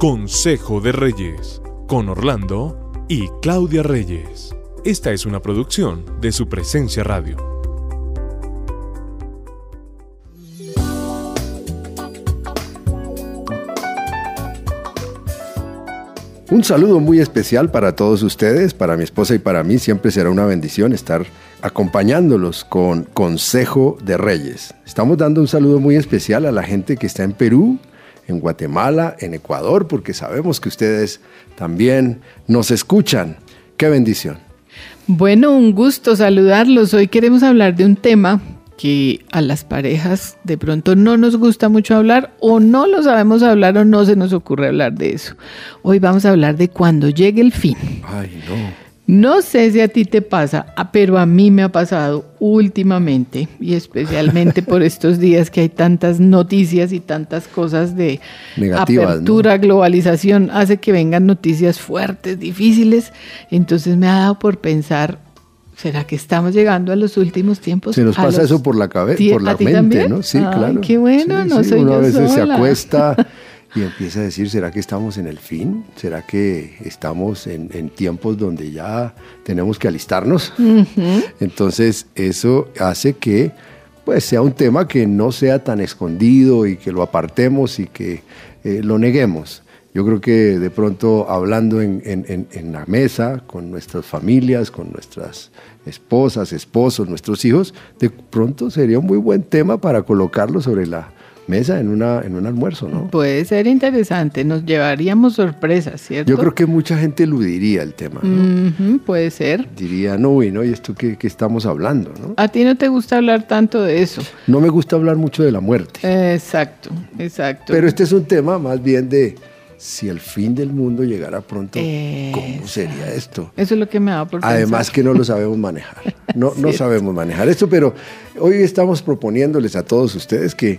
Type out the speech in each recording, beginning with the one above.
Consejo de Reyes, con Orlando y Claudia Reyes. Esta es una producción de su presencia radio. Un saludo muy especial para todos ustedes, para mi esposa y para mí. Siempre será una bendición estar acompañándolos con Consejo de Reyes. Estamos dando un saludo muy especial a la gente que está en Perú, en Guatemala, en Ecuador, porque sabemos que ustedes también nos escuchan. Qué bendición. Bueno, un gusto saludarlos. Hoy queremos hablar de un tema que a las parejas de pronto no nos gusta mucho hablar o no lo sabemos hablar o no se nos ocurre hablar de eso. Hoy vamos a hablar de cuando llegue el fin. Ay, no. No sé si a ti te pasa, ah, pero a mí me ha pasado últimamente y especialmente por estos días que hay tantas noticias y tantas cosas de apertura, globalización, hace que vengan noticias fuertes, difíciles. Entonces me ha dado por pensar, ¿será que estamos llegando a los últimos tiempos? Se nos pasa eso por la cabeza, por la mente, ¿no? Sí, claro. Qué bueno, no soy uno a veces se acuesta y empieza a decir, ¿será que estamos en el fin? ¿Será que estamos en, tiempos donde ya tenemos que alistarnos? Entonces eso hace que pues sea un tema que no sea tan escondido y que lo apartemos y que eh, lo neguemos. Yo creo que de pronto hablando en, en, la mesa con nuestras familias, con nuestras esposas, esposos, nuestros hijos, de pronto sería un muy buen tema para colocarlo sobre la, mesa en, una, en un almuerzo, ¿no? Puede ser interesante, nos llevaríamos sorpresas, ¿cierto? Yo creo que mucha gente eludiría el tema, ¿no? puede ser. Diría, no, y no, ¿y esto qué, estamos hablando, no? A ti no te gusta hablar tanto de eso. No me gusta hablar mucho de la muerte. Exacto, exacto. Pero este es un tema más bien de si el fin del mundo llegara pronto, ¿cómo sería esto? Eso es lo que me da por Además que no lo sabemos manejar. No, no sabemos manejar esto, pero hoy estamos proponiéndoles a todos ustedes que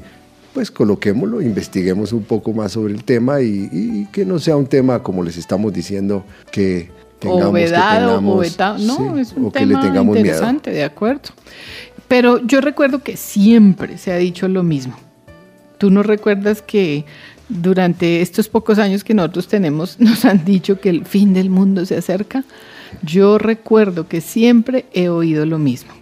pues coloquémoslo, investiguemos un poco más sobre el tema y, que no sea un tema, como les estamos diciendo, que tengamos que tengamos, no, es un tema interesante, de acuerdo. Pero yo recuerdo que siempre se ha dicho lo mismo. ¿Tú no recuerdas que durante estos pocos años que nosotros tenemos nos han dicho que el fin del mundo se acerca? Yo recuerdo que siempre he oído lo mismo.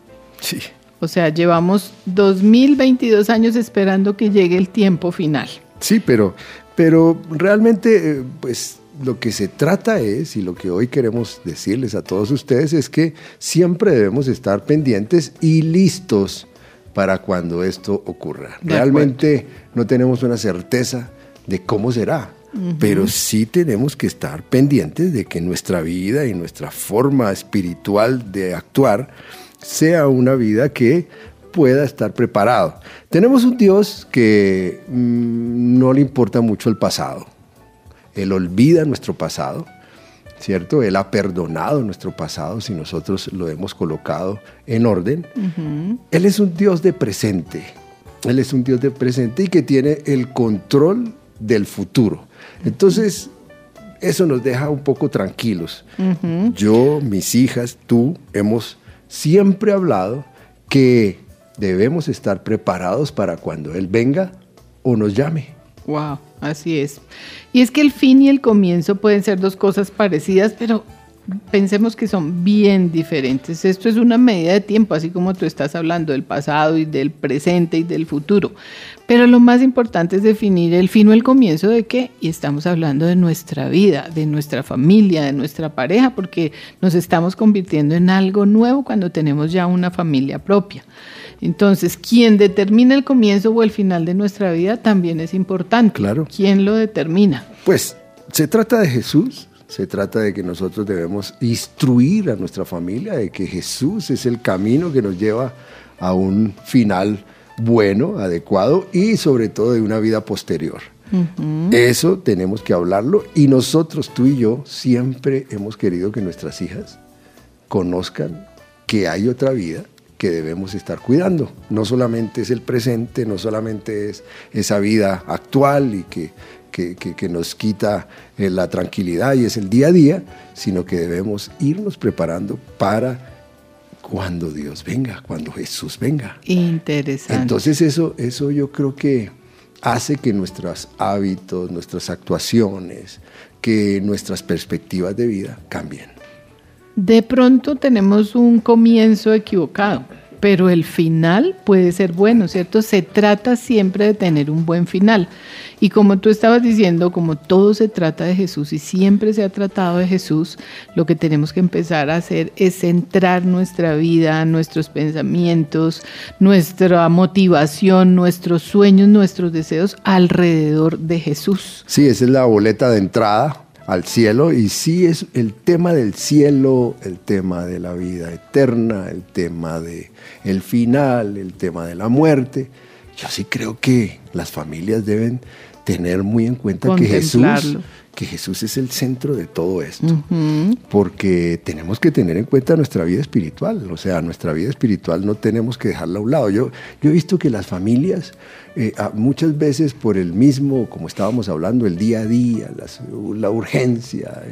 Sí. O sea, llevamos 2022 años esperando que llegue el tiempo final. Sí, pero, pero realmente, eh, pues lo que se trata es, y lo que hoy queremos decirles a todos ustedes, es que siempre debemos estar pendientes y listos para cuando esto ocurra. Realmente no tenemos una certeza de cómo será, pero sí tenemos que estar pendientes de que nuestra vida y nuestra forma espiritual de actuar sea una vida que pueda estar preparado. Tenemos un Dios que mm, no le importa mucho el pasado. Él olvida nuestro pasado, ¿cierto? Él ha perdonado nuestro pasado si nosotros lo hemos colocado en orden. Él es un Dios de presente. Él es un Dios de presente y que tiene el control del futuro. Entonces, eso nos deja un poco tranquilos. Yo, mis hijas, tú, hemos siempre hablado que debemos estar preparados para cuando Él venga o nos llame. Wow, así es. Y es que el fin y el comienzo pueden ser dos cosas parecidas, pero pensemos que son bien diferentes. Esto es una medida de tiempo, así como tú estás hablando del pasado y del presente y del futuro. Pero lo más importante es definir el fin o el comienzo de qué. Y estamos hablando de nuestra vida, de nuestra familia, de nuestra pareja, porque nos estamos convirtiendo en algo nuevo cuando tenemos ya una familia propia. Entonces, quien determina el comienzo o el final de nuestra vida también es importante. Claro. ¿Quién lo determina? Pues se trata de Jesús, se trata de que nosotros debemos instruir a nuestra familia de que Jesús es el camino que nos lleva a un final bueno, adecuado y sobre todo de una vida posterior. Eso tenemos que hablarlo y nosotros, tú y yo, siempre hemos querido que nuestras hijas conozcan que hay otra vida que debemos estar cuidando. No solamente es el presente, no solamente es esa vida actual y que que, nos quita eh, la tranquilidad y es el día a día, sino que debemos irnos preparando para cuando Dios venga, cuando Jesús venga. Interesante. Entonces eso, eso yo creo que, hace que nuestros hábitos, nuestras actuaciones, que nuestras perspectivas de vida cambien. De pronto tenemos un comienzo equivocado pero el final puede ser bueno, ¿cierto? Se trata siempre de tener un buen final. Y como tú estabas diciendo, como todo se trata de Jesús y siempre se ha tratado de Jesús, lo que tenemos que empezar a hacer es centrar nuestra vida, nuestros pensamientos, nuestra motivación, nuestros sueños, nuestros deseos alrededor de Jesús. Sí, esa es la boleta de entrada al cielo y sí es el tema del cielo, el tema de la vida eterna, el tema de el final, el tema de la muerte. Yo sí creo que las familias deben tener muy en cuenta que Jesús que Jesús es el centro de todo esto, porque tenemos que tener en cuenta nuestra vida espiritual, o sea, nuestra vida espiritual no tenemos que dejarla a un lado. Yo, yo he visto que las familias, eh, muchas veces por el mismo, como estábamos hablando, el día a día, la urgencia,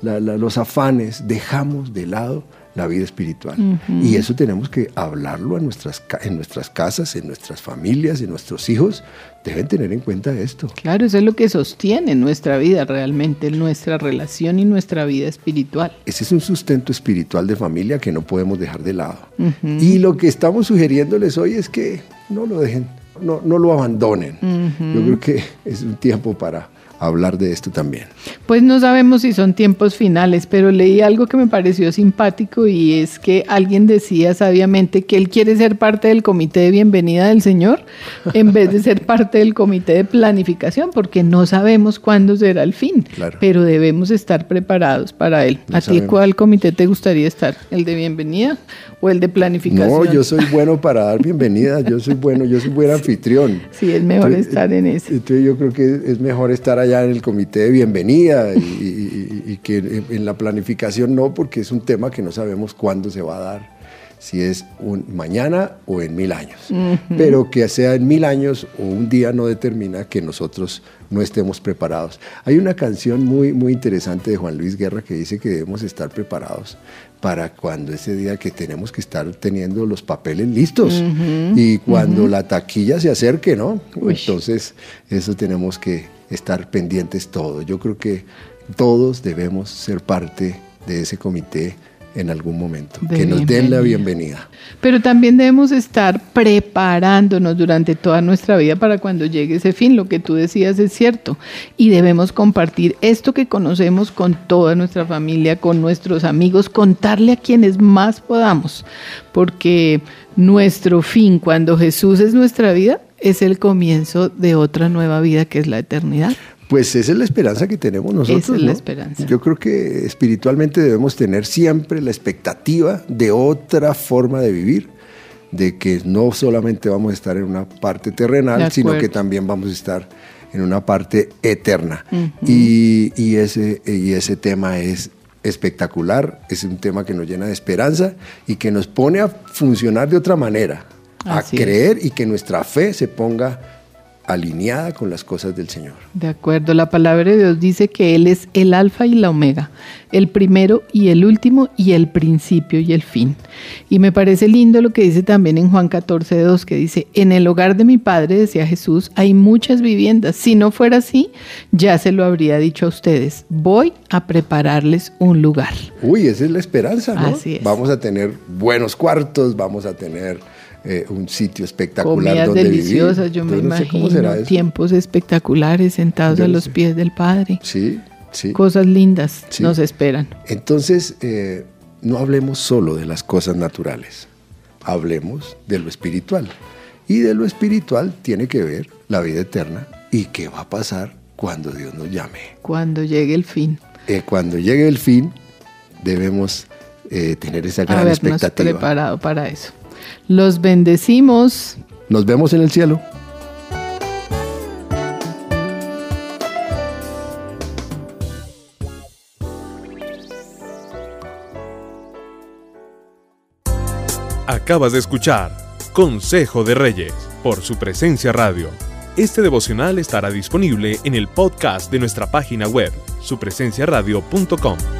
los afanes, dejamos de lado la vida espiritual. Y eso tenemos que hablarlo en nuestras, en nuestras casas, en nuestras familias, en nuestros hijos. Deben tener en cuenta esto. Claro, eso es lo que sostiene nuestra vida realmente, nuestra relación y nuestra vida espiritual. Ese es un sustento espiritual de familia que no podemos dejar de lado. Y lo que estamos sugiriéndoles hoy es que no lo dejen, no, no lo abandonen. Yo creo que es un tiempo para hablar de esto también. Pues no sabemos si son tiempos finales, pero leí algo que me pareció simpático y es que alguien decía sabiamente que él quiere ser parte del comité de bienvenida del Señor en vez de ser parte del comité de planificación, porque no sabemos cuándo será el fin, pero debemos estar preparados para él. ¿A ti cuál comité te gustaría estar? ¿El de bienvenida o el de planificación? No, yo soy bueno para dar bienvenida, yo soy bueno, yo soy buen anfitrión. Sí, es mejor estar en ese. Entonces yo creo que es mejor estar allá en el comité de bienvenida y, que en, la planificación no, porque es un tema que no sabemos cuándo se va a dar si es un mañana o en mil años. Pero que sea en mil años o un día no determina que nosotros no estemos preparados. Hay una canción muy, muy interesante de Juan Luis Guerra que dice que debemos estar preparados para cuando ese día que tenemos que estar teniendo los papeles listos y cuando la taquilla se acerque, ¿no? Entonces, eso tenemos que estar pendientes todos. Yo creo que todos debemos ser parte de ese comité en algún momento, que nos den la bienvenida. Pero también debemos estar preparándonos durante toda nuestra vida para cuando llegue ese fin. Lo que tú decías es cierto. Y debemos compartir esto que conocemos con toda nuestra familia, con nuestros amigos, contarle a quienes más podamos. Porque nuestro fin, cuando Jesús es nuestra vida, es el comienzo de otra nueva vida que es la eternidad. Pues esa es la esperanza que tenemos nosotros. Esa es la esperanza. Yo creo que espiritualmente debemos tener siempre la expectativa de otra forma de vivir, de que no solamente vamos a estar en una parte terrenal, sino que también vamos a estar en una parte eterna. y, ese, y ese tema es espectacular, es un tema que nos llena de esperanza y que nos pone a funcionar de otra manera, a creer y que nuestra fe se ponga alineada con las cosas del Señor. De acuerdo, la palabra de Dios dice que Él es el alfa y la omega, el primero y el último y el principio y el fin. Y me parece lindo lo que dice también en Juan 14, 2, que dice, en el hogar de mi Padre, decía Jesús, hay muchas viviendas. Si no fuera así, ya se lo habría dicho a ustedes. Voy a prepararles un lugar. Uy, esa es la esperanza, ¿no? Así es. Vamos a tener buenos cuartos, vamos a tener eh, un sitio espectacular Comidas donde deliciosas, yo me imagino, tiempos espectaculares sentados a los pies del Padre. Sí, sí. Cosas lindas nos esperan. Entonces, eh, no hablemos solo de las cosas naturales, hablemos de lo espiritual. Y de lo espiritual tiene que ver la vida eterna y qué va a pasar cuando Dios nos llame. Cuando llegue el fin. Eh, cuando llegue el fin, debemos tener esa gran Habernos expectativa. preparado para eso. Los bendecimos. Nos vemos en el cielo. Acabas de escuchar Consejo de Reyes por su presencia radio. Este devocional estará disponible en el podcast de nuestra página web, supresenciaradio.com.